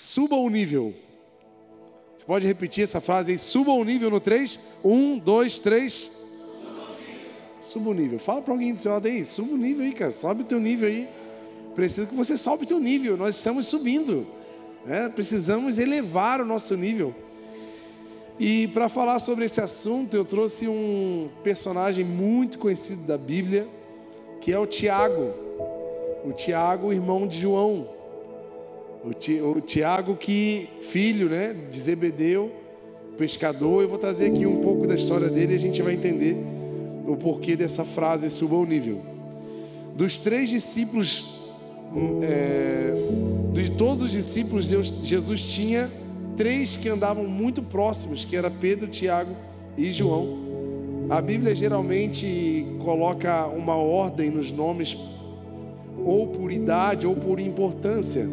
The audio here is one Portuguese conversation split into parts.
Suba o nível. Você pode repetir essa frase aí? Suba o nível no 3. 1, 2, 3. Suba o nível. Fala para alguém do seu lado aí. Suba o nível aí, cara. Sobe o teu nível aí. Precisa que você sobe o teu nível. Nós estamos subindo. Né? Precisamos elevar o nosso nível. E para falar sobre esse assunto, eu trouxe um personagem muito conhecido da Bíblia, que é o Tiago. O Tiago, irmão de João. O Tiago que filho, né, de Zebedeu, pescador. Eu vou trazer aqui um pouco da história dele e a gente vai entender o porquê dessa frase suba o nível. Dos três discípulos, é, de todos os discípulos, Deus, Jesus tinha três que andavam muito próximos, que era Pedro, Tiago e João. A Bíblia geralmente coloca uma ordem nos nomes, ou por idade ou por importância.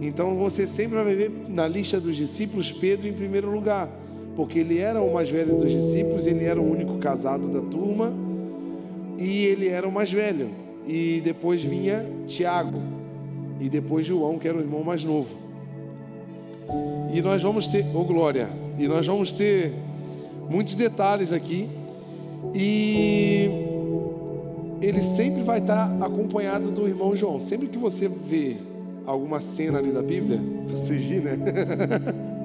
Então você sempre vai ver na lista dos discípulos Pedro em primeiro lugar, porque ele era o mais velho dos discípulos, ele era o único casado da turma e ele era o mais velho. E depois vinha Tiago e depois João, que era o irmão mais novo. E nós vamos ter, ô oh glória, e nós vamos ter muitos detalhes aqui. E ele sempre vai estar acompanhado do irmão João. Sempre que você vê alguma cena ali da Bíblia, ri, né?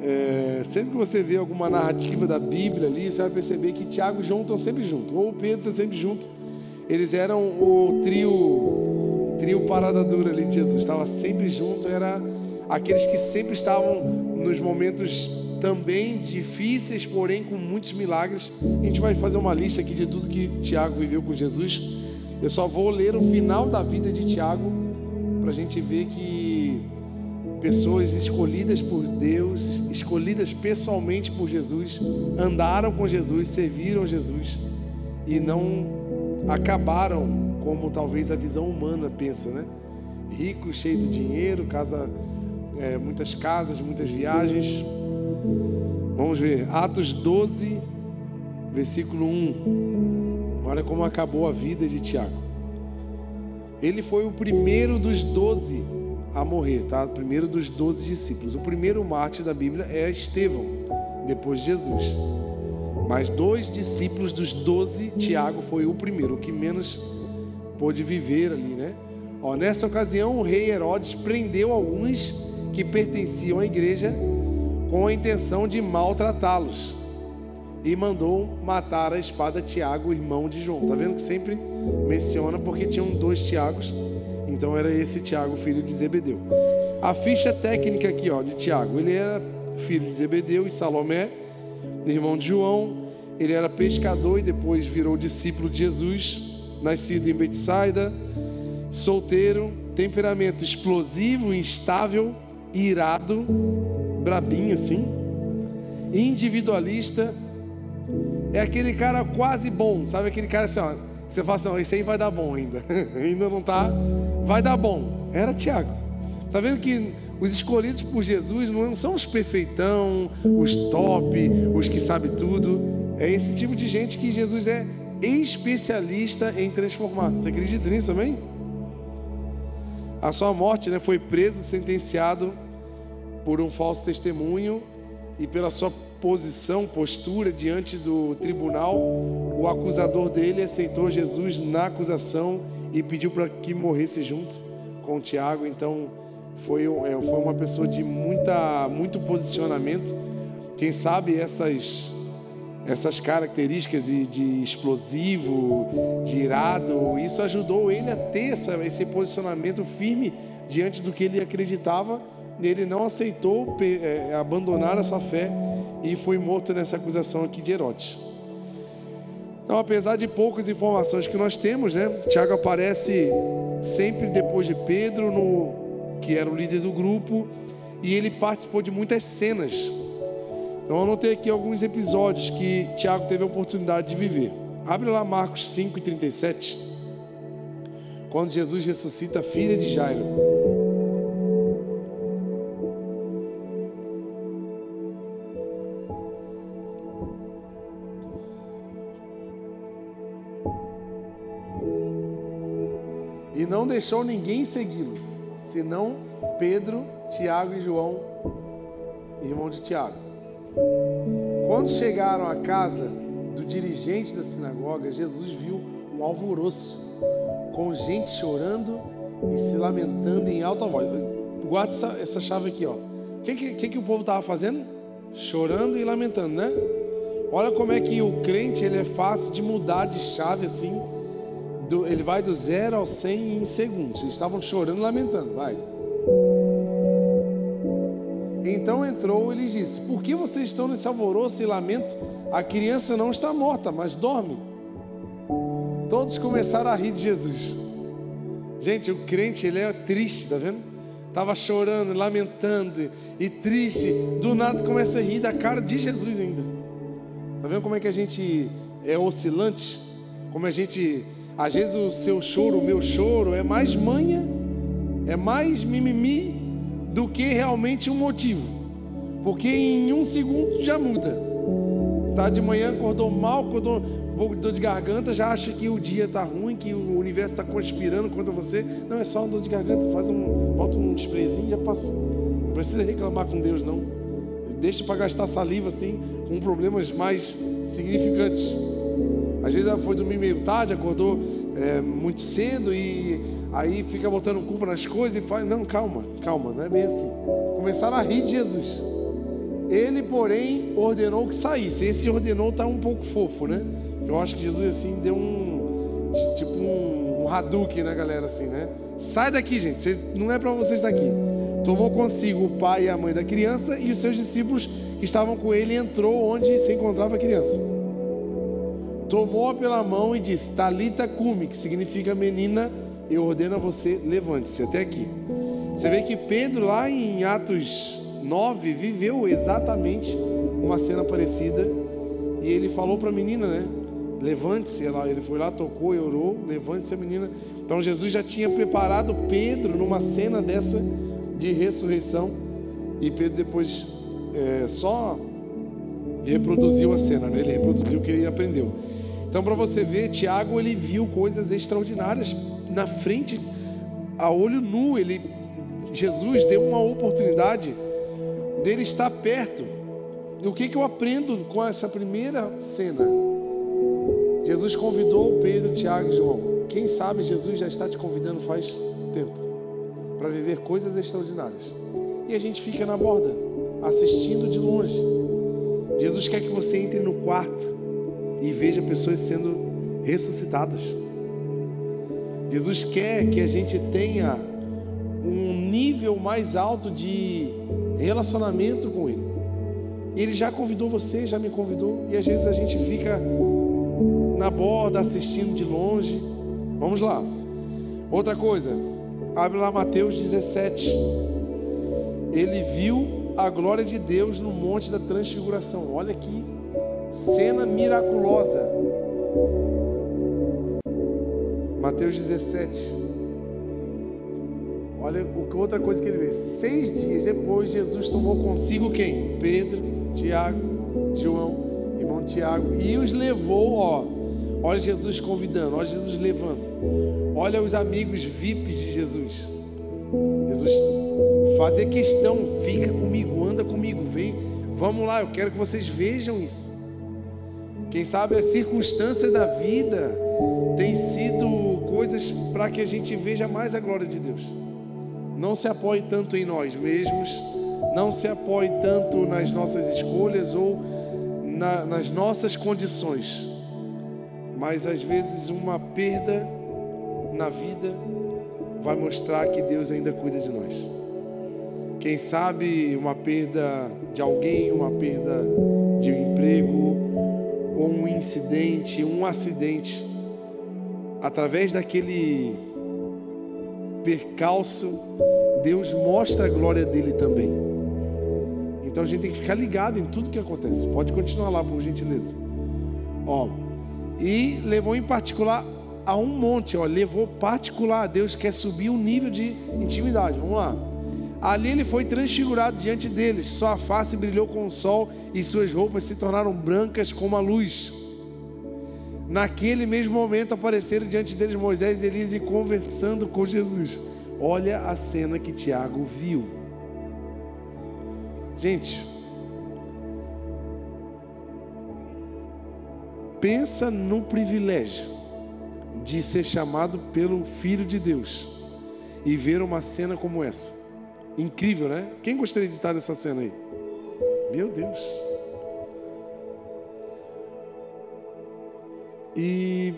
É, sempre que você vê alguma narrativa da Bíblia ali, você vai perceber que Tiago e João estão sempre juntos, ou Pedro está sempre junto. Eles eram o trio, trio parada dura ali de Jesus, estava sempre junto, era aqueles que sempre estavam nos momentos também difíceis, porém com muitos milagres. A gente vai fazer uma lista aqui de tudo que Tiago viveu com Jesus. Eu só vou ler o final da vida de Tiago para a gente ver que pessoas escolhidas por Deus, escolhidas pessoalmente por Jesus, andaram com Jesus, serviram Jesus e não acabaram como talvez a visão humana pensa, né? Rico, cheio de dinheiro, casa, é, muitas casas, muitas viagens. Vamos ver, Atos 12, versículo 1. Olha como acabou a vida de Tiago. Ele foi o primeiro dos doze a morrer, tá? O primeiro dos doze discípulos. O primeiro mártir da Bíblia é Estevão, depois de Jesus. Mas dois discípulos dos doze, Tiago foi o primeiro, o que menos pôde viver ali, né? Ó, nessa ocasião, o rei Herodes prendeu alguns que pertenciam à igreja com a intenção de maltratá-los e mandou matar a espada Tiago, irmão de João. Tá vendo que sempre menciona porque tinham dois Tiagos, então era esse Tiago, filho de Zebedeu. A ficha técnica aqui, ó, de Tiago, ele era filho de Zebedeu e Salomé, irmão de João. Ele era pescador e depois virou discípulo de Jesus, nascido em Betsaida, solteiro, temperamento explosivo, instável, irado, brabinho assim, individualista, é aquele cara quase bom, sabe? Aquele cara assim, ó, você fala assim, esse aí vai dar bom ainda. ainda não tá, vai dar bom. Era Tiago. Tá vendo que os escolhidos por Jesus não são os perfeitão, os top, os que sabem tudo. É esse tipo de gente que Jesus é especialista em transformar. Você acredita nisso também? A sua morte né, foi preso, sentenciado por um falso testemunho e pela sua posição, postura diante do tribunal, o acusador dele aceitou Jesus na acusação e pediu para que morresse junto com Tiago. Então foi, é, foi uma pessoa de muita, muito posicionamento. Quem sabe essas essas características de, de explosivo, de irado, isso ajudou ele a ter essa, esse posicionamento firme diante do que ele acreditava. Ele não aceitou é, abandonar a sua fé e foi morto nessa acusação aqui de Herodes. Então, apesar de poucas informações que nós temos, né, Tiago aparece sempre depois de Pedro, no, que era o líder do grupo, e ele participou de muitas cenas. Então, eu anotei aqui alguns episódios que Tiago teve a oportunidade de viver. Abre lá Marcos 5 e 37, quando Jesus ressuscita a filha de Jairo. Não deixou ninguém segui-lo. senão Pedro, Tiago e João, irmão de Tiago. Quando chegaram à casa do dirigente da sinagoga, Jesus viu um alvoroço, com gente chorando e se lamentando em alta voz. Guarda essa, essa chave aqui, ó. O que, que, que, o povo estava fazendo? Chorando e lamentando, né? Olha como é que o crente ele é fácil de mudar de chave assim. Do, ele vai do zero ao cem em segundos. Eles estavam chorando lamentando. Vai. Então entrou e lhes disse: Por que vocês estão nesse alvoroço e lamento? A criança não está morta, mas dorme. Todos começaram a rir de Jesus. Gente, o crente ele é triste, tá vendo? Tava chorando, lamentando e triste. Do nada começa a rir da cara de Jesus ainda. Tá vendo como é que a gente é oscilante? Como a gente, às vezes o seu choro, o meu choro é mais manha, é mais mimimi do que realmente um motivo. Porque em um segundo já muda. Tá de manhã, acordou mal, acordou um pouco de dor de garganta, já acha que o dia tá ruim, que o universo está conspirando contra você. Não, é só uma dor de garganta, faz um, bota um sprayzinho e já passa. Não precisa reclamar com Deus, não. Deixa para gastar saliva assim, com problemas mais significantes. Às vezes ela foi dormir meio tarde, acordou é, muito cedo e aí fica botando culpa nas coisas e faz. Não, calma, calma, não é bem assim. Começaram a rir de Jesus. Ele, porém, ordenou que saísse. Esse ordenou tá um pouco fofo, né? Eu acho que Jesus assim deu um tipo um, um Hadouken na galera assim, né? Sai daqui, gente. Vocês, não é para vocês estar aqui. Tomou consigo o pai e a mãe da criança e os seus discípulos que estavam com ele entrou onde se encontrava a criança. Tomou-a pela mão e disse: Talita cume, que significa menina, eu ordeno a você, levante-se até aqui. Você vê que Pedro, lá em Atos 9, viveu exatamente uma cena parecida. E ele falou para a menina, né? Levante-se. Ele foi lá, tocou e orou. Levante-se a menina. Então Jesus já tinha preparado Pedro numa cena dessa de ressurreição. E Pedro depois é, só reproduziu a cena, né? Ele reproduziu o que ele aprendeu. Então, para você ver, Tiago ele viu coisas extraordinárias na frente, a olho nu. Ele, Jesus deu uma oportunidade dele estar perto. E o que, que eu aprendo com essa primeira cena? Jesus convidou Pedro, Tiago e João. Quem sabe Jesus já está te convidando faz tempo para viver coisas extraordinárias. E a gente fica na borda, assistindo de longe. Jesus quer que você entre no quarto e veja pessoas sendo ressuscitadas. Jesus quer que a gente tenha um nível mais alto de relacionamento com Ele. Ele já convidou você, já me convidou, e às vezes a gente fica na borda assistindo de longe. Vamos lá. Outra coisa, abre lá Mateus 17. Ele viu a glória de Deus no monte da transfiguração. Olha que cena miraculosa. Mateus 17. Olha outra coisa que ele vê. Seis dias depois, Jesus tomou consigo quem? Pedro, Tiago, João, irmão Tiago, e os levou, ó. Olha Jesus convidando, olha Jesus levando. Olha os amigos VIPs de Jesus. Jesus fazer questão, fica comigo, anda comigo, vem, vamos lá, eu quero que vocês vejam isso. Quem sabe a circunstância da vida tem sido coisas para que a gente veja mais a glória de Deus. Não se apoie tanto em nós mesmos, não se apoie tanto nas nossas escolhas ou na, nas nossas condições, mas às vezes uma perda na vida vai mostrar que Deus ainda cuida de nós. Quem sabe uma perda de alguém, uma perda de um emprego, ou um incidente, um acidente, através daquele percalço, Deus mostra a glória dele também. Então a gente tem que ficar ligado em tudo que acontece. Pode continuar lá, por gentileza. Ó, e levou em particular a um monte, ó, levou particular. Deus quer subir um nível de intimidade. Vamos lá. Ali ele foi transfigurado diante deles, sua face brilhou com o sol e suas roupas se tornaram brancas como a luz. Naquele mesmo momento apareceram diante deles Moisés e Elias conversando com Jesus. Olha a cena que Tiago viu. Gente, pensa no privilégio de ser chamado pelo Filho de Deus e ver uma cena como essa. Incrível, né? Quem gostaria de estar nessa cena aí? Meu Deus. E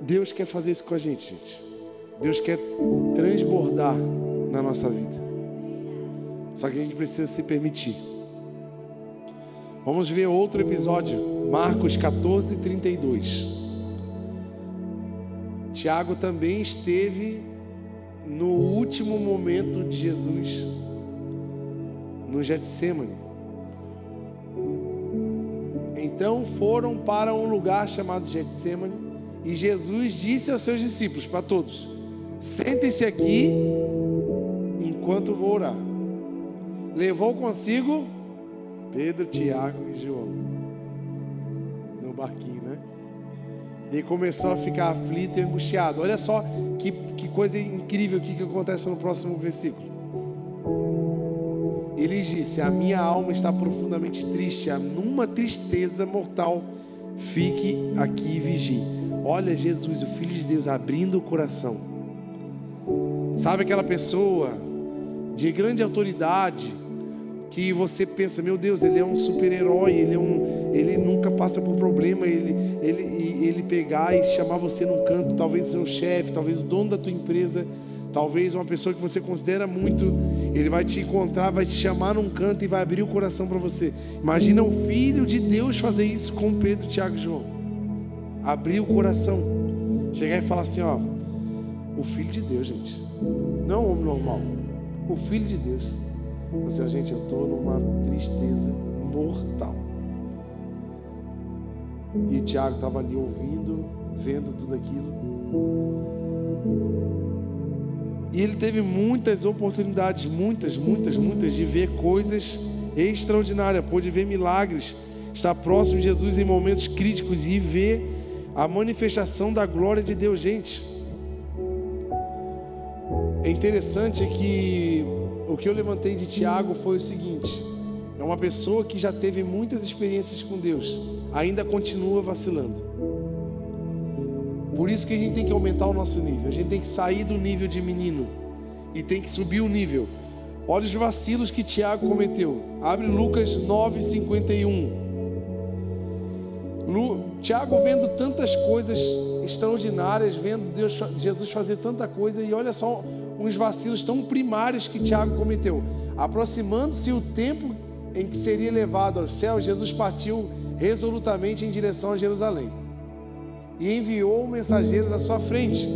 Deus quer fazer isso com a gente, gente. Deus quer transbordar na nossa vida. Só que a gente precisa se permitir. Vamos ver outro episódio, Marcos 14, 32. Tiago também esteve no último momento de Jesus, no Getsemane. Então foram para um lugar chamado Getsemane e Jesus disse aos seus discípulos, para todos: Sentem-se aqui enquanto vou orar. Levou consigo Pedro, Tiago e João no barquinho, né? E começou a ficar aflito e angustiado. Olha só que, que coisa incrível que acontece no próximo versículo. Ele disse: A minha alma está profundamente triste, numa tristeza mortal. Fique aqui e vigie. Olha Jesus, o Filho de Deus, abrindo o coração. Sabe aquela pessoa de grande autoridade que você pensa, meu Deus, ele é um super-herói, ele, é um, ele nunca passa por problema, ele, ele, ele pegar e chamar você num canto, talvez o seu chefe, talvez o dono da tua empresa, Talvez uma pessoa que você considera muito, ele vai te encontrar, vai te chamar num canto e vai abrir o coração para você. Imagina o filho de Deus fazer isso com Pedro, Tiago e João. Abrir o coração. Chegar e falar assim, ó, o filho de Deus, gente. Não o homem normal. O filho de Deus. Você, gente, eu estou numa tristeza mortal. E Tiago estava ali ouvindo, vendo tudo aquilo. E ele teve muitas oportunidades, muitas, muitas, muitas, de ver coisas extraordinárias, pôde ver milagres, estar próximo de Jesus em momentos críticos e ver a manifestação da glória de Deus, gente. É interessante que o que eu levantei de Tiago foi o seguinte: é uma pessoa que já teve muitas experiências com Deus, ainda continua vacilando. Por isso que a gente tem que aumentar o nosso nível. A gente tem que sair do nível de menino e tem que subir o nível. Olha os vacilos que Tiago cometeu. Abre Lucas 9:51. Tiago vendo tantas coisas extraordinárias, vendo Deus, Jesus fazer tanta coisa e olha só uns vacilos tão primários que Tiago cometeu. Aproximando-se o tempo em que seria levado aos céus, Jesus partiu resolutamente em direção a Jerusalém e enviou mensageiros à sua frente.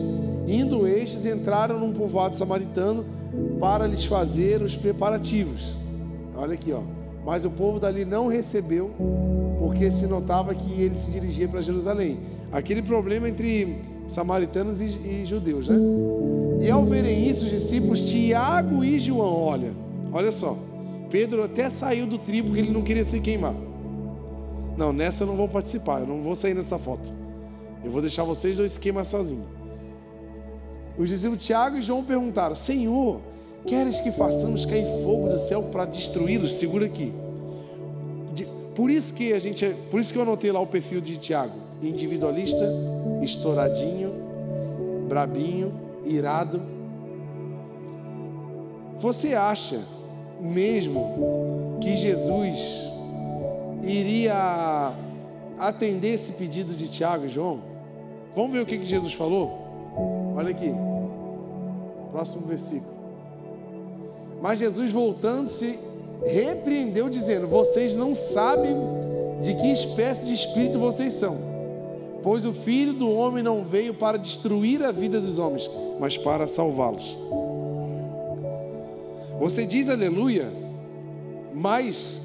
Indo estes, entraram num povoado samaritano para lhes fazer os preparativos. Olha aqui, ó. Mas o povo dali não recebeu, porque se notava que ele se dirigia para Jerusalém. Aquele problema entre samaritanos e, e judeus, né? E ao verem isso, os discípulos Tiago e João, olha, olha só. Pedro até saiu do tribo porque ele não queria se queimar. Não, nessa eu não vou participar, eu não vou sair nessa foto. Eu vou deixar vocês dois esquemas sozinhos. Os discípulos Tiago e João perguntaram: Senhor, queres que façamos cair fogo do céu para destruí-los? Segura aqui. Por isso que a gente, por isso que eu anotei lá o perfil de Tiago, individualista, estouradinho, brabinho, irado. Você acha mesmo que Jesus iria atender esse pedido de Tiago e João? Vamos ver o que, que Jesus falou? Olha aqui, próximo versículo. Mas Jesus, voltando-se, repreendeu, dizendo: Vocês não sabem de que espécie de espírito vocês são, pois o filho do homem não veio para destruir a vida dos homens, mas para salvá-los. Você diz aleluia, mas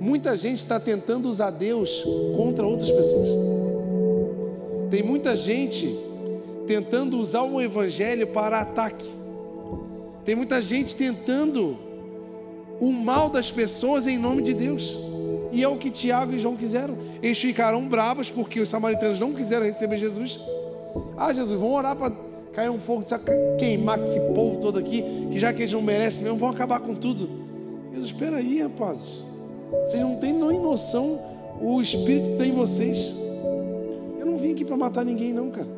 Muita gente está tentando usar Deus contra outras pessoas. Tem muita gente tentando usar o Evangelho para ataque. Tem muita gente tentando o mal das pessoas em nome de Deus. E é o que Tiago e João quiseram. Eles ficaram bravos porque os samaritanos não quiseram receber Jesus. Ah, Jesus, vamos orar para cair um fogo, sabe, queimar esse povo todo aqui, que já que eles não merecem mesmo, vão acabar com tudo. Jesus, espera aí, rapazes. Vocês não têm nem noção o Espírito que tem em vocês. Eu não vim aqui para matar ninguém, não, cara.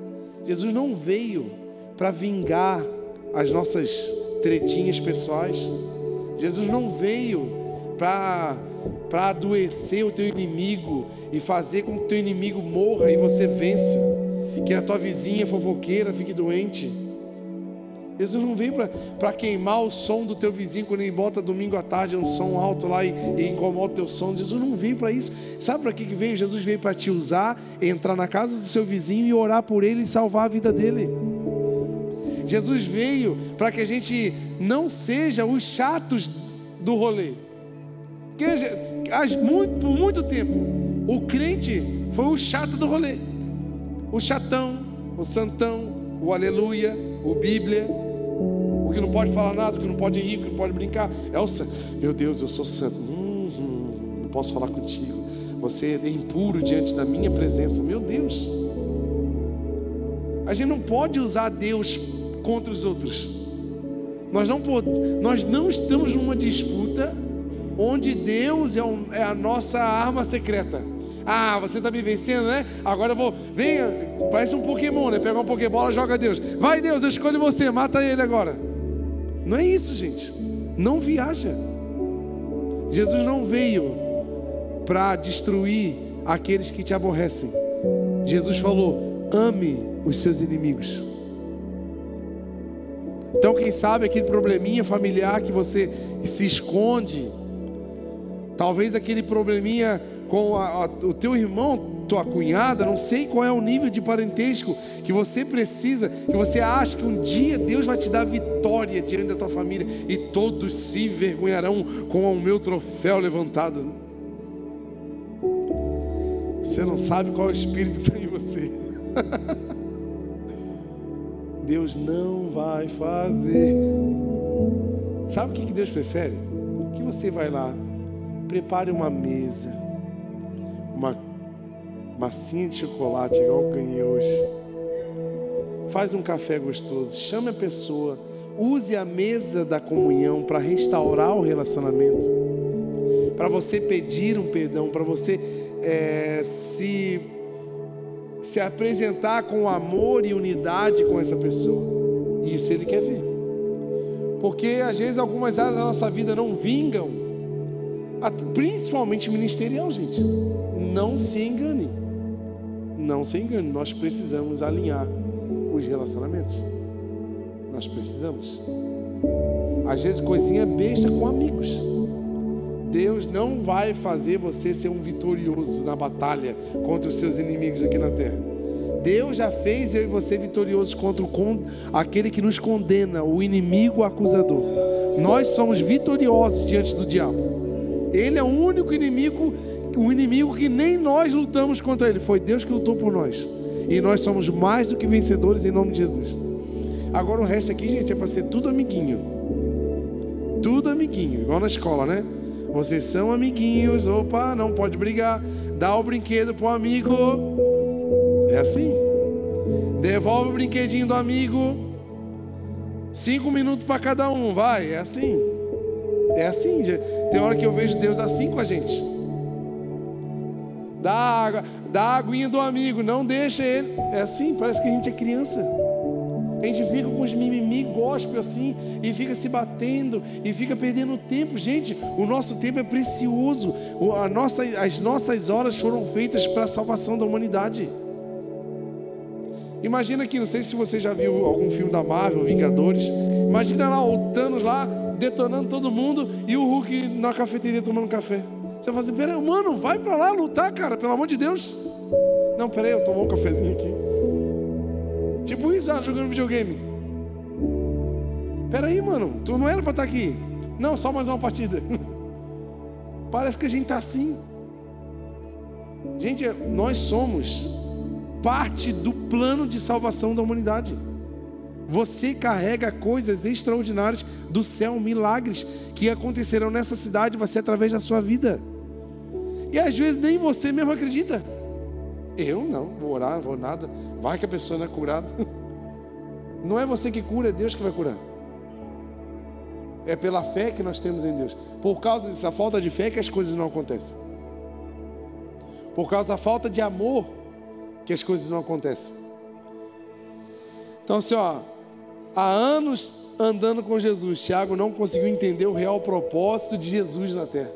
Jesus não veio para vingar as nossas tretinhas pessoais. Jesus não veio para para adoecer o teu inimigo e fazer com que o teu inimigo morra e você vença. Que a tua vizinha fofoqueira fique doente. Jesus não veio para queimar o som do teu vizinho quando ele bota domingo à tarde um som alto lá e, e incomoda o teu som. Jesus não veio para isso. Sabe para que, veio? Jesus veio para te usar, entrar na casa do seu vizinho e orar por ele e salvar a vida dele. Jesus veio para que a gente não seja os chatos do rolê. Porque por muito tempo, o crente foi o chato do rolê. O chatão, o santão, o aleluia, o Bíblia, o que não pode falar nada, o que não pode rir, o que não pode brincar. É o santo. Meu Deus, eu sou santo. Hum, não posso falar contigo. Você é impuro diante da minha presença. Meu Deus. A gente não pode usar Deus contra os outros. Nós não, nós não estamos numa disputa onde Deus é, um, é a nossa arma secreta. Ah, você está me vencendo, né? Agora eu vou. Venha, parece um Pokémon, né? Pega uma Pokébola, joga Deus. Vai, Deus, eu escolho você, mata ele agora. Não é isso, gente. Não viaja. Jesus não veio para destruir aqueles que te aborrecem. Jesus falou: ame os seus inimigos. Então, quem sabe aquele probleminha familiar que você se esconde, talvez aquele probleminha com a, a, o teu irmão, tua cunhada, não sei qual é o nível de parentesco que você precisa, que você acha que um dia Deus vai te dar vitória diante da tua família e todos se envergonharão com o meu troféu levantado. Você não sabe qual espírito tem em você. Deus não vai fazer. Sabe o que Deus prefere? Que você vai lá, prepare uma mesa, uma massinha de chocolate, igual eu ganhei hoje. Faz um café gostoso, chame a pessoa, use a mesa da comunhão para restaurar o relacionamento, para você pedir um perdão, para você é, se se apresentar com amor e unidade com essa pessoa. Isso ele quer ver. Porque às vezes algumas áreas da nossa vida não vingam, principalmente ministerial, gente. Não se engane. Não se engane, nós precisamos alinhar os relacionamentos. Nós precisamos. Às vezes coisinha besta com amigos. Deus não vai fazer você ser um vitorioso na batalha contra os seus inimigos aqui na terra. Deus já fez eu e você vitoriosos contra o, aquele que nos condena, o inimigo acusador. Nós somos vitoriosos diante do diabo. Ele é o único inimigo, o inimigo que nem nós lutamos contra ele. Foi Deus que lutou por nós. E nós somos mais do que vencedores em nome de Jesus. Agora o resto aqui, gente, é para ser tudo amiguinho. Tudo amiguinho, igual na escola, né? Vocês são amiguinhos, opa, não pode brigar. Dá o brinquedo pro amigo. É assim. Devolve o brinquedinho do amigo. Cinco minutos para cada um, vai. É assim. É assim. Tem hora que eu vejo Deus assim com a gente. Dá água, dá a aguinha do amigo, não deixa ele. É assim, parece que a gente é criança. A gente fica com os mimimi gospel assim, e fica se batendo, e fica perdendo tempo. Gente, o nosso tempo é precioso. A nossa, as nossas horas foram feitas para a salvação da humanidade. Imagina que, não sei se você já viu algum filme da Marvel, Vingadores. Imagina lá o Thanos lá detonando todo mundo e o Hulk na cafeteria tomando café. Você fala assim: peraí, mano, vai para lá lutar, cara, pelo amor de Deus. Não, peraí, eu tomar um cafezinho aqui. Tipo isso, ah, jogando videogame. Peraí, mano, tu não era para estar tá aqui. Não, só mais uma partida. Parece que a gente está assim. Gente, nós somos parte do plano de salvação da humanidade. Você carrega coisas extraordinárias do céu, milagres que acontecerão nessa cidade, vai ser através da sua vida. E às vezes nem você mesmo acredita. Eu não, vou orar, vou nada. Vai que a pessoa não é curada. Não é você que cura, é Deus que vai curar. É pela fé que nós temos em Deus. Por causa dessa falta de fé que as coisas não acontecem. Por causa da falta de amor que as coisas não acontecem. Então, assim, ó, há anos andando com Jesus, Tiago não conseguiu entender o real propósito de Jesus na terra.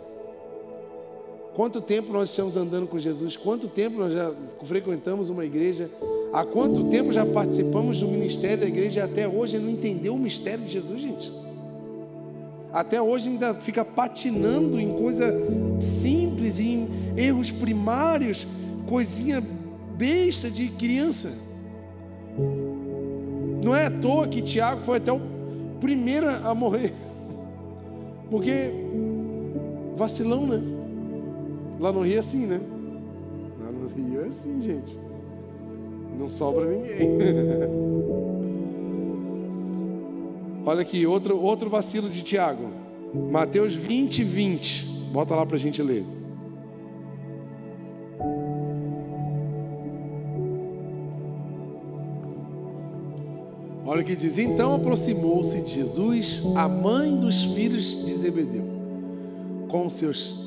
Quanto tempo nós estamos andando com Jesus? Quanto tempo nós já frequentamos uma igreja? Há quanto tempo já participamos do ministério da igreja e até hoje não entendeu o mistério de Jesus, gente? Até hoje ainda fica patinando em coisa simples, em erros primários, coisinha besta de criança. Não é à toa que Tiago foi até o primeiro a morrer. Porque vacilão, né? Lá no Rio é assim, né? Lá no Rio é assim, gente. Não sobra ninguém. Olha aqui, outro, outro vacilo de Tiago. Mateus 20, 20. Bota lá para a gente ler. Olha o que diz: Então aproximou-se de Jesus a mãe dos filhos de Zebedeu, com seus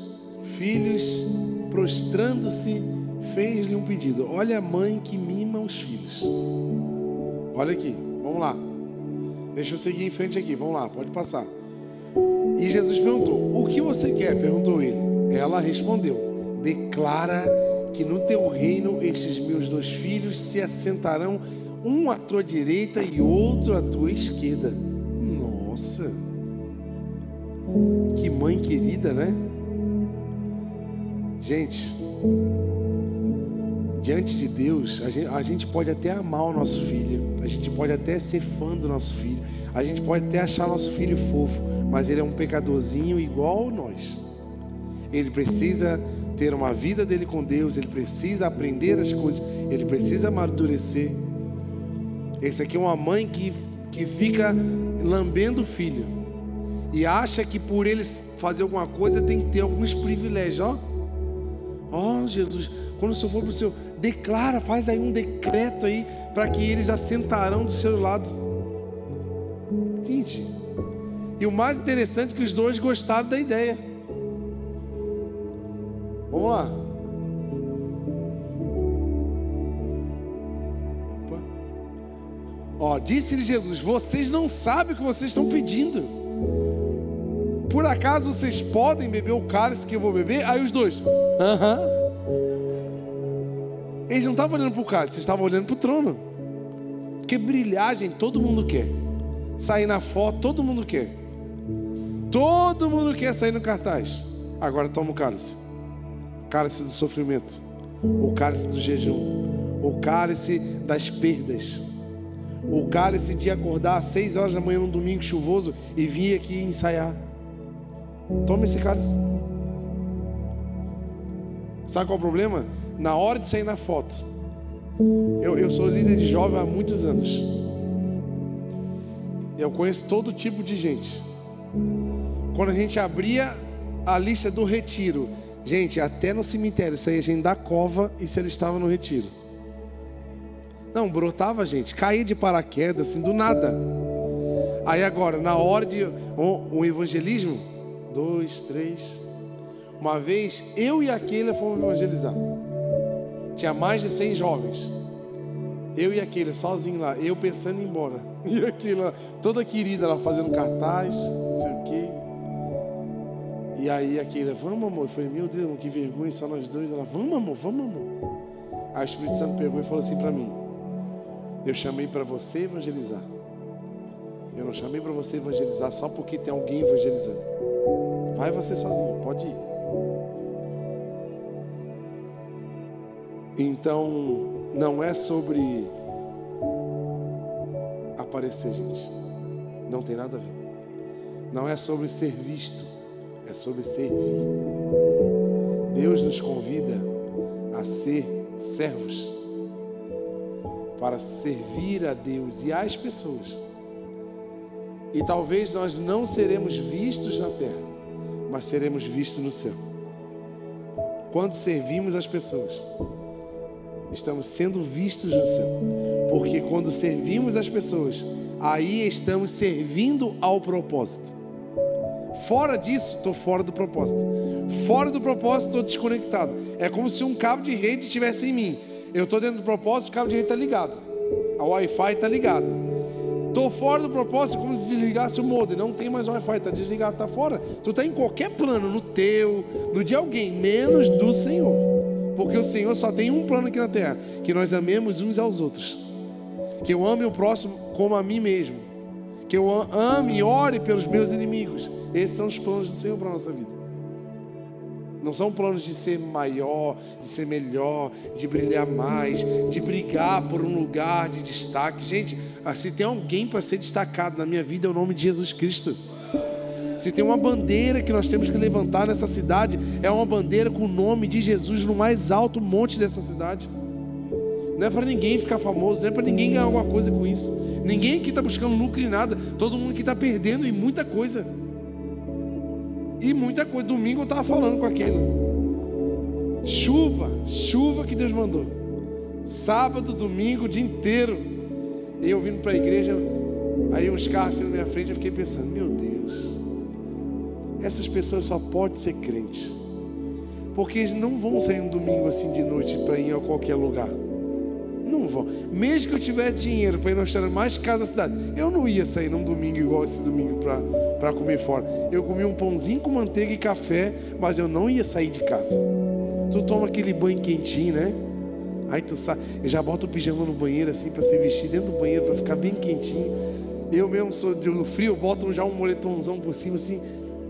filhos, prostrando-se, fez-lhe um pedido. Olha a mãe que mima os filhos. Olha aqui, vamos lá. Deixa eu seguir em frente aqui, vamos lá, pode passar. E Jesus perguntou: O que você quer? perguntou ele. Ela respondeu: Declara que no teu reino estes meus dois filhos se assentarão, um à tua direita e outro à tua esquerda. Nossa, que mãe querida, né? Gente, diante de Deus, a gente, a gente, pode até amar o nosso filho, a gente pode até ser fã do nosso filho, a gente pode até achar nosso filho fofo, mas ele é um pecadorzinho igual nós. Ele precisa ter uma vida dele com Deus, ele precisa aprender as coisas, ele precisa amadurecer. Esse aqui é uma mãe que, que fica lambendo o filho e acha que por ele fazer alguma coisa tem que ter alguns privilégios, ó. Ó, Jesus, quando o Senhor for para o seu, declara, faz aí um decreto aí, para que eles assentarão do seu lado. Gente, e o mais interessante é que os dois gostaram da ideia. Vamos lá. Ó, disse-lhe Jesus: Vocês não sabem o que vocês estão pedindo. Por acaso vocês podem beber o cálice que eu vou beber? Aí os dois, aham. Eles não estavam olhando para o cálice, estavam olhando para o trono. Porque brilhagem todo mundo quer. Sair na foto todo mundo quer. Todo mundo quer sair no cartaz. Agora toma o cálice. Cálice do sofrimento. O cálice do jejum. O cálice das perdas. O cálice de acordar às seis horas da manhã num domingo chuvoso e vir aqui ensaiar. Toma esse cálice. Sabe qual é o problema? Na hora de sair na foto. Eu, eu sou líder de jovem há muitos anos. Eu conheço todo tipo de gente. Quando a gente abria a lista do retiro, gente, até no cemitério, saía gente da cova e se ele estava no retiro. Não, brotava gente, caía de paraquedas, assim, do nada. Aí agora, na hora de um, um evangelismo, dois, três. Uma vez, eu e aquele fomos evangelizar. Tinha mais de 100 jovens. Eu e aquele sozinho lá, eu pensando em ir embora. E aquele toda querida lá fazendo cartaz, não sei o quê. E aí aquele, vamos amor. Eu falei, meu Deus, que vergonha, só nós dois. Ela, vamos amor, vamos amor. Aí o Espírito Santo pegou e falou assim para mim: Eu chamei para você evangelizar. Eu não chamei para você evangelizar só porque tem alguém evangelizando. Vai você sozinho, pode ir. Então, não é sobre aparecer, gente. Não tem nada a ver. Não é sobre ser visto, é sobre servir. Deus nos convida a ser servos para servir a Deus e às pessoas. E talvez nós não seremos vistos na terra, mas seremos vistos no céu. Quando servimos as pessoas estamos sendo vistos no céu. Porque quando servimos as pessoas, aí estamos servindo ao propósito. Fora disso, estou fora do propósito. Fora do propósito, estou desconectado. É como se um cabo de rede estivesse em mim. Eu estou dentro do propósito, o cabo de rede está ligado. A Wi-Fi está ligada. Estou fora do propósito, como se desligasse o modem. Não tem mais Wi-Fi, está desligado, está fora. Tu está em qualquer plano, no teu, no de alguém, menos do Senhor. Porque o Senhor só tem um plano aqui na terra: que nós amemos uns aos outros. Que eu ame o próximo como a mim mesmo. Que eu ame e ore pelos meus inimigos. Esses são os planos do Senhor para a nossa vida. Não são planos de ser maior, de ser melhor, de brilhar mais, de brigar por um lugar de destaque. Gente, ah, se tem alguém para ser destacado na minha vida, é o nome de Jesus Cristo. Se tem uma bandeira que nós temos que levantar nessa cidade, é uma bandeira com o nome de Jesus no mais alto monte dessa cidade. Não é para ninguém ficar famoso, não é para ninguém ganhar alguma coisa com isso. Ninguém aqui está buscando lucro em nada, todo mundo aqui está perdendo em muita coisa. E muita coisa. Domingo eu estava falando com aquele. Chuva, chuva que Deus mandou. Sábado, domingo, dia inteiro. Eu vindo para a igreja, aí uns carros assim na minha frente, eu fiquei pensando, meu Deus, essas pessoas só podem ser crentes. Porque eles não vão sair um domingo assim de noite para ir a qualquer lugar. Não vão. Mesmo que eu tivesse dinheiro para ir no restaurante mais caro da cidade, eu não ia sair num domingo igual esse domingo para comer fora. Eu comi um pãozinho com manteiga e café, mas eu não ia sair de casa. Tu toma aquele banho quentinho, né? Aí tu sai, eu já boto o pijama no banheiro assim para se vestir dentro do banheiro para ficar bem quentinho. Eu mesmo sou do frio, eu boto já um moletomzão por cima assim.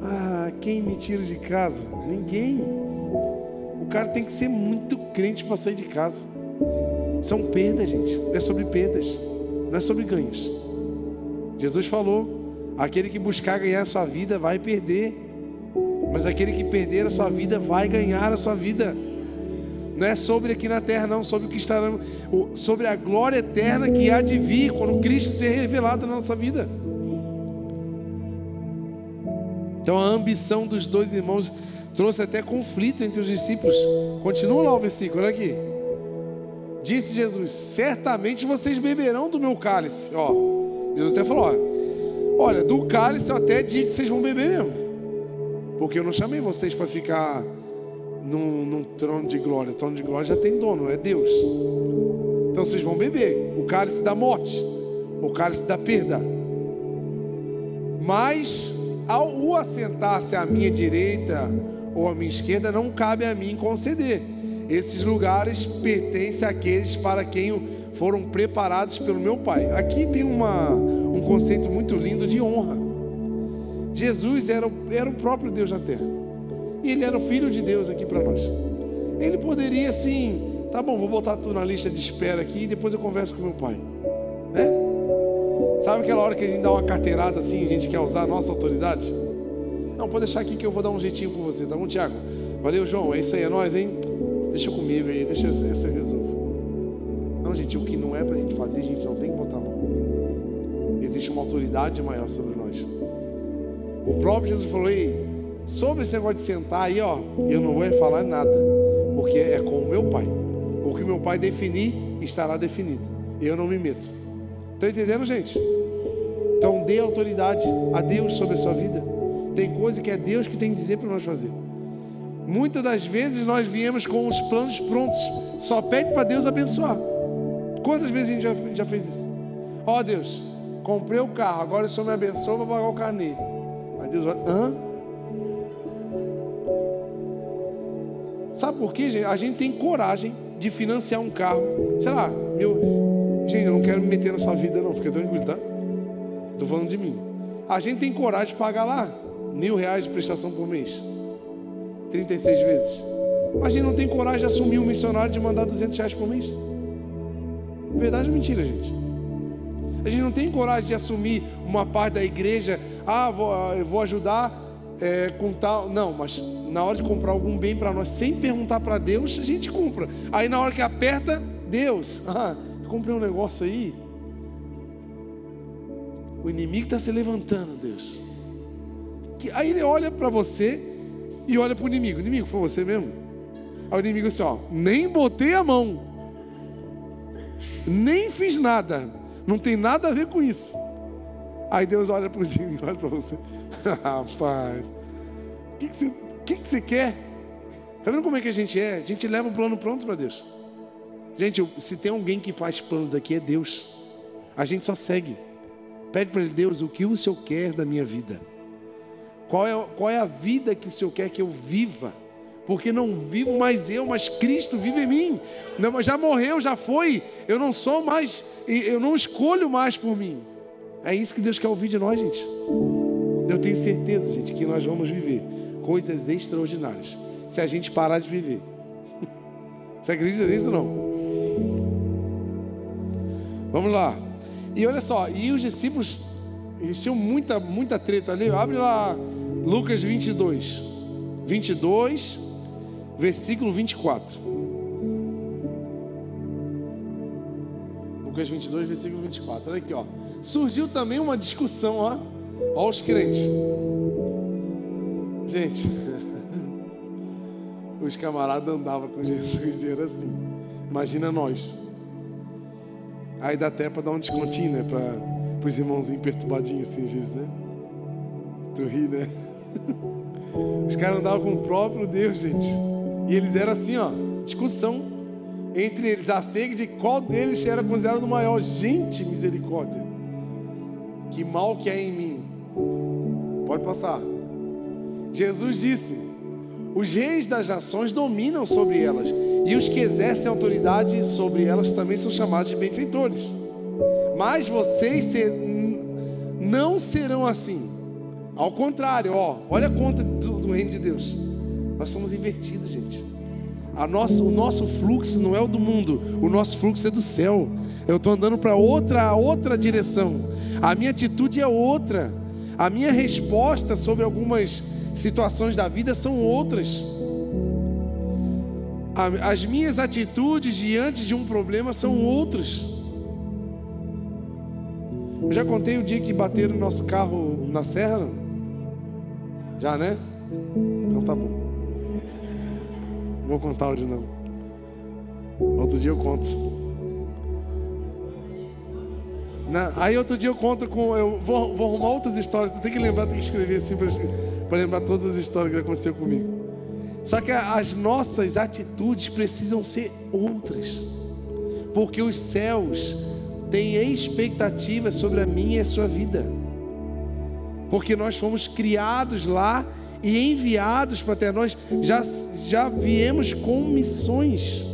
Ah, quem me tira de casa? Ninguém. O cara tem que ser muito crente para sair de casa. São perdas, gente. É sobre perdas, não é sobre ganhos. Jesus falou: aquele que buscar ganhar a sua vida vai perder, mas aquele que perder a sua vida vai ganhar a sua vida. Não é sobre aqui na terra, não, sobre o que está, sobre a glória eterna que há de vir quando Cristo ser revelado na nossa vida. Então a ambição dos dois irmãos trouxe até conflito entre os discípulos. Continua lá o versículo, olha aqui. Disse Jesus: Certamente vocês beberão do meu cálice. Ó, Jesus até falou: ó, Olha, do cálice eu até digo que vocês vão beber mesmo. Porque eu não chamei vocês para ficar num, num, trono de glória. O trono de glória já tem dono, é Deus. Então vocês vão beber o cálice da morte, o cálice da perda. Mas ao assentar-se à minha direita ou à minha esquerda, não cabe a mim conceder esses lugares pertencem àqueles para quem foram preparados pelo meu Pai. Aqui tem uma, um conceito muito lindo de honra. Jesus era, era o próprio Deus na terra. E ele era o Filho de Deus aqui para nós. Ele poderia assim, tá bom, vou botar tudo na lista de espera aqui e depois eu converso com meu pai. Né? Sabe aquela hora que a gente dá uma carteirada assim, a gente quer usar a nossa autoridade? Não, pode deixar aqui que eu vou dar um jeitinho por você, tá bom, Tiago? Valeu, João. É isso aí, é nós, hein? Deixa comigo aí, deixa essa eu resolvo. Não, gente, o que não é para a gente fazer, a gente não tem que botar a mão. Existe uma autoridade maior sobre nós. O próprio Jesus falou aí, sobre esse negócio de sentar aí, ó, eu não vou falar nada, porque é com o meu pai. O que meu pai definir, estará definido. Eu não me meto. Estão entendendo, gente? Então dê autoridade a Deus sobre a sua vida. Tem coisa que é Deus que tem que dizer para nós fazer. Muitas das vezes nós viemos com os planos prontos, só pede para Deus abençoar. Quantas vezes a gente já, já fez isso? Ó oh, Deus, comprei o carro, agora o Senhor me abençoa para pagar o carnê. Aí Deus vai, hã? Sabe por quê, gente? A gente tem coragem de financiar um carro. Sei lá, meu. Gente, eu não quero me meter na sua vida, não, fica tranquilo, tá? Estou falando de mim. A gente tem coragem de pagar lá mil reais de prestação por mês. 36 vezes. Mas a gente não tem coragem de assumir um missionário de mandar 200 reais por mês. Verdade ou mentira, gente? A gente não tem coragem de assumir uma parte da igreja. Ah, vou, ah, eu vou ajudar é, com tal. Não, mas na hora de comprar algum bem para nós, sem perguntar para Deus, a gente compra. Aí na hora que aperta, Deus, ah, eu comprei um negócio aí. O inimigo está se levantando, Deus. Aí ele olha para você e olha para o inimigo: inimigo, foi você mesmo? Aí o inimigo assim: ó, nem botei a mão. Nem fiz nada. Não tem nada a ver com isso. Aí Deus olha para mim e olha para você. Rapaz, o que, que, você, que, que você quer? Tá vendo como é que a gente é? A gente leva um plano pronto para Deus. Gente, se tem alguém que faz planos aqui, é Deus. A gente só segue. Pede para Ele, Deus, o que o Senhor quer da minha vida? Qual é, qual é a vida que o Senhor quer que eu viva? Porque não vivo mais eu, mas Cristo vive em mim. Não, já morreu, já foi. Eu não sou mais, eu não escolho mais por mim. É isso que Deus quer ouvir de nós, gente. Eu tenho certeza, gente, que nós vamos viver coisas extraordinárias se a gente parar de viver. Você acredita nisso ou não? Vamos lá. E olha só, e os discípulos tinham muita, muita treta ali. Abre lá Lucas 22. 22, versículo 24. Lucas 22, versículo 24. Olha aqui, ó. Surgiu também uma discussão, ó. Ó os crentes. Gente, os camaradas andavam com Jesus e era assim. Imagina nós. Aí dá até para dar um descontinho, né? Para os irmãozinhos perturbadinhos assim, Jesus, né? Tu ri, né? Os caras andavam com o próprio Deus, gente. E eles eram assim, ó, discussão entre eles acerca de qual deles era considerado o maior. Gente, misericórdia. Que mal que é em mim. Pode passar. Jesus disse: Os reis das nações dominam sobre elas, e os que exercem autoridade sobre elas também são chamados de benfeitores. Mas vocês ser, não serão assim. Ao contrário, ó, olha a conta do, do reino de Deus. Nós somos invertidos, gente. Nossa, o nosso fluxo não é o do mundo, o nosso fluxo é do céu. Eu estou andando para outra, outra direção. A minha atitude é outra. A minha resposta sobre algumas situações da vida são outras. As minhas atitudes diante de um problema são outras. Eu já contei o dia que bateram no nosso carro na serra? Já, né? Então tá bom. Vou contar hoje não. Outro dia eu conto. Não, aí outro dia eu conto com. Eu vou, vou arrumar outras histórias. Tem que lembrar, tem que escrever assim para lembrar todas as histórias que aconteceu comigo. Só que as nossas atitudes precisam ser outras. Porque os céus têm expectativas sobre a minha e a sua vida. Porque nós fomos criados lá e enviados para ter nós já já viemos com missões.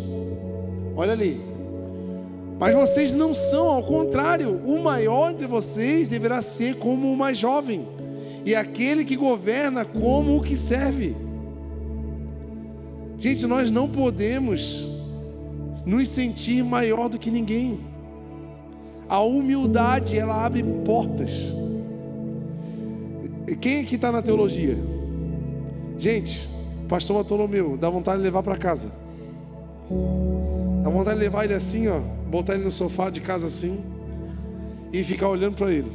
Olha ali. Mas vocês não são, ao contrário, o maior entre vocês deverá ser como o mais jovem, e aquele que governa como o que serve. Gente, nós não podemos nos sentir maior do que ninguém. A humildade, ela abre portas. Quem aqui está na teologia? Gente, pastor Bartolomeu, dá vontade de levar para casa. Dá vontade de levar ele assim, ó, botar ele no sofá de casa assim e ficar olhando para ele.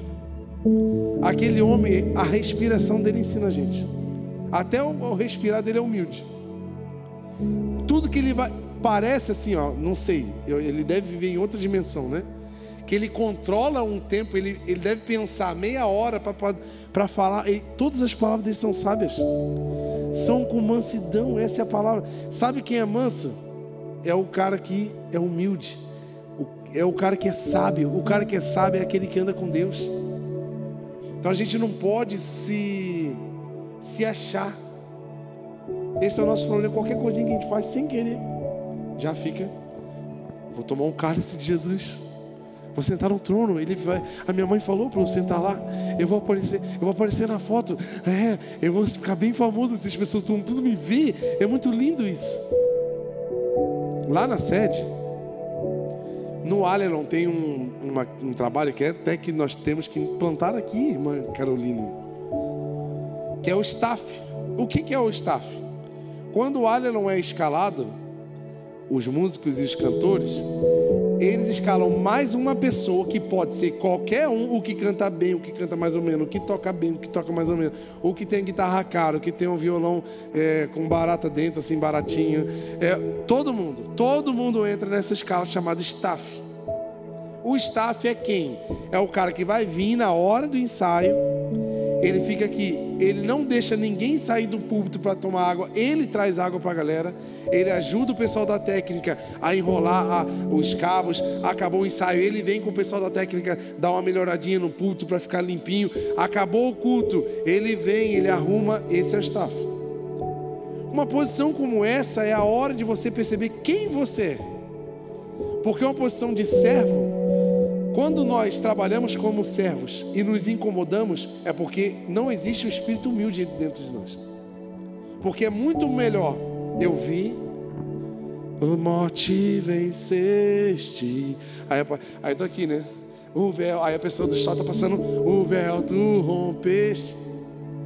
Aquele homem, a respiração dele ensina a gente. Até o respirar dele é humilde tudo que ele vai. Parece assim, ó, não sei, ele deve viver em outra dimensão, né? Que ele controla um tempo, ele, ele deve pensar meia hora para falar. E todas as palavras dele são sábias, são com mansidão, essa é a palavra. Sabe quem é manso? É o cara que é humilde, é o cara que é sábio. O cara que é sábio é aquele que anda com Deus. Então a gente não pode se, se achar. Esse é o nosso problema. Qualquer coisinha que a gente faz sem querer, já fica. Vou tomar um cálice de Jesus. Vou sentar no trono. Ele vai. A minha mãe falou para eu sentar lá. Eu vou aparecer. Eu vou aparecer na foto. É. Eu vou ficar bem famoso. Se as pessoas tudo, tudo me ver. É muito lindo isso. Lá na sede, no Aleron tem um, uma, um trabalho que é até que nós temos que implantar aqui, irmã Caroline, que é o staff. O que, que é o staff? Quando o Alien é escalado, os músicos e os cantores, eles escalam mais uma pessoa que pode ser qualquer um, o que canta bem, o que canta mais ou menos, o que toca bem, o que toca mais ou menos, o que tem guitarra cara, o que tem um violão é, com barata dentro, assim, baratinho. É, todo mundo, todo mundo entra nessa escala chamada staff. O staff é quem? É o cara que vai vir na hora do ensaio ele fica aqui, ele não deixa ninguém sair do púlpito para tomar água, ele traz água para a galera, ele ajuda o pessoal da técnica a enrolar a, os cabos. Acabou o ensaio, ele vem com o pessoal da técnica dar uma melhoradinha no púlpito para ficar limpinho. Acabou o culto, ele vem, ele arruma. Esse é o staff. Uma posição como essa é a hora de você perceber quem você é, porque uma posição de servo quando nós trabalhamos como servos e nos incomodamos, é porque não existe um espírito humilde dentro de nós. Porque é muito melhor eu vi, o morte venceste. Aí, aí tô aqui, né? O véu, aí a pessoa do chão tá passando, o véu tu rompeste.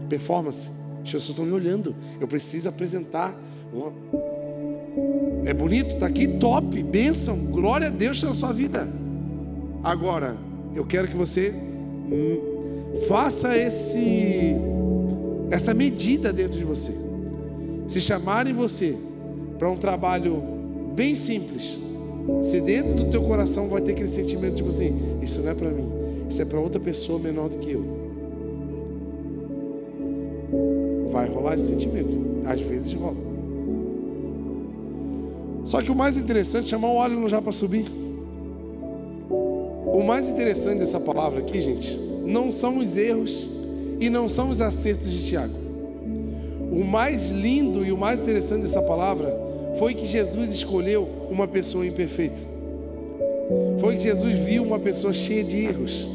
Performance. As pessoas estão me olhando. Eu preciso apresentar uma... É bonito, tá aqui, top, bênção, glória a Deus na sua vida. Agora, eu quero que você hum, faça esse essa medida dentro de você. Se chamarem você para um trabalho bem simples, se dentro do teu coração vai ter aquele sentimento tipo assim, isso não é para mim, isso é para outra pessoa menor do que eu. Vai rolar esse sentimento, às vezes rola. Só que o mais interessante é chamar o óleo já para subir. O mais interessante dessa palavra aqui, gente, não são os erros e não são os acertos de Tiago. O mais lindo e o mais interessante dessa palavra foi que Jesus escolheu uma pessoa imperfeita. Foi que Jesus viu uma pessoa cheia de erros.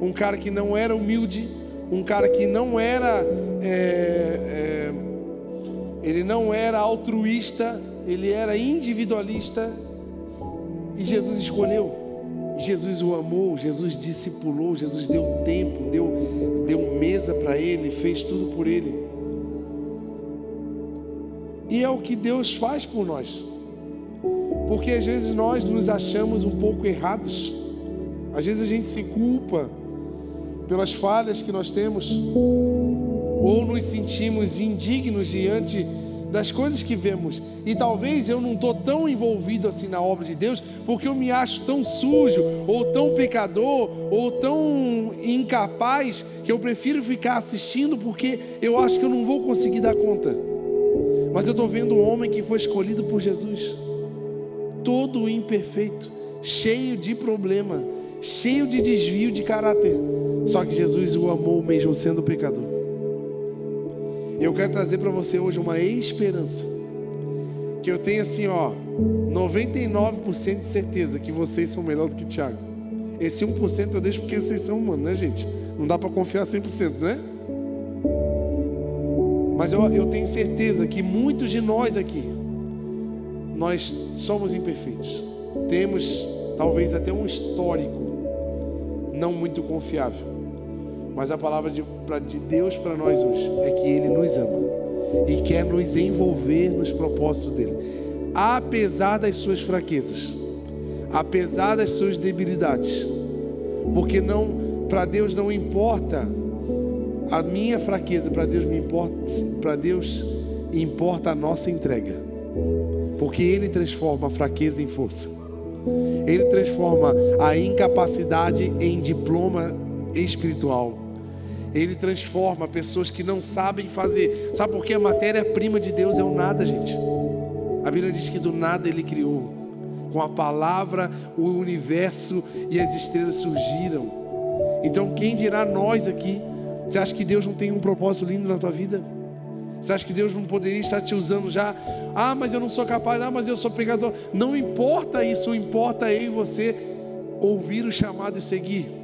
Um cara que não era humilde, um cara que não era. É, é, ele não era altruísta, ele era individualista. E Jesus escolheu. Jesus o amou, Jesus discipulou, Jesus deu tempo, deu, deu mesa para ele, fez tudo por ele. E é o que Deus faz por nós. Porque às vezes nós nos achamos um pouco errados. Às vezes a gente se culpa pelas falhas que nós temos, ou nos sentimos indignos diante das coisas que vemos. E talvez eu não estou tão envolvido assim na obra de Deus, porque eu me acho tão sujo, ou tão pecador, ou tão incapaz, que eu prefiro ficar assistindo porque eu acho que eu não vou conseguir dar conta. Mas eu estou vendo um homem que foi escolhido por Jesus, todo imperfeito, cheio de problema, cheio de desvio de caráter. Só que Jesus o amou mesmo sendo pecador. Eu quero trazer para você hoje uma esperança. Que eu tenho assim, ó, 99% de certeza que vocês são melhor do que Tiago. Esse 1% eu deixo porque vocês são humanos, né, gente? Não dá para confiar 100%, né? Mas eu, eu tenho certeza que muitos de nós aqui, nós somos imperfeitos. Temos talvez até um histórico não muito confiável. Mas a palavra de, pra, de Deus para nós hoje é que Ele nos ama e quer nos envolver nos propósitos dele, apesar das suas fraquezas, apesar das suas debilidades, porque não para Deus não importa a minha fraqueza, para Deus me importa, para Deus importa a nossa entrega, porque Ele transforma a fraqueza em força. Ele transforma a incapacidade em diploma espiritual. Ele transforma pessoas que não sabem fazer. Sabe por que a matéria-prima de Deus é o nada, gente? A Bíblia diz que do nada ele criou. Com a palavra, o universo e as estrelas surgiram. Então, quem dirá nós aqui? Você acha que Deus não tem um propósito lindo na tua vida? Você acha que Deus não poderia estar te usando já? Ah, mas eu não sou capaz. Ah, mas eu sou pecador. Não importa isso, importa eu e você ouvir o chamado e seguir.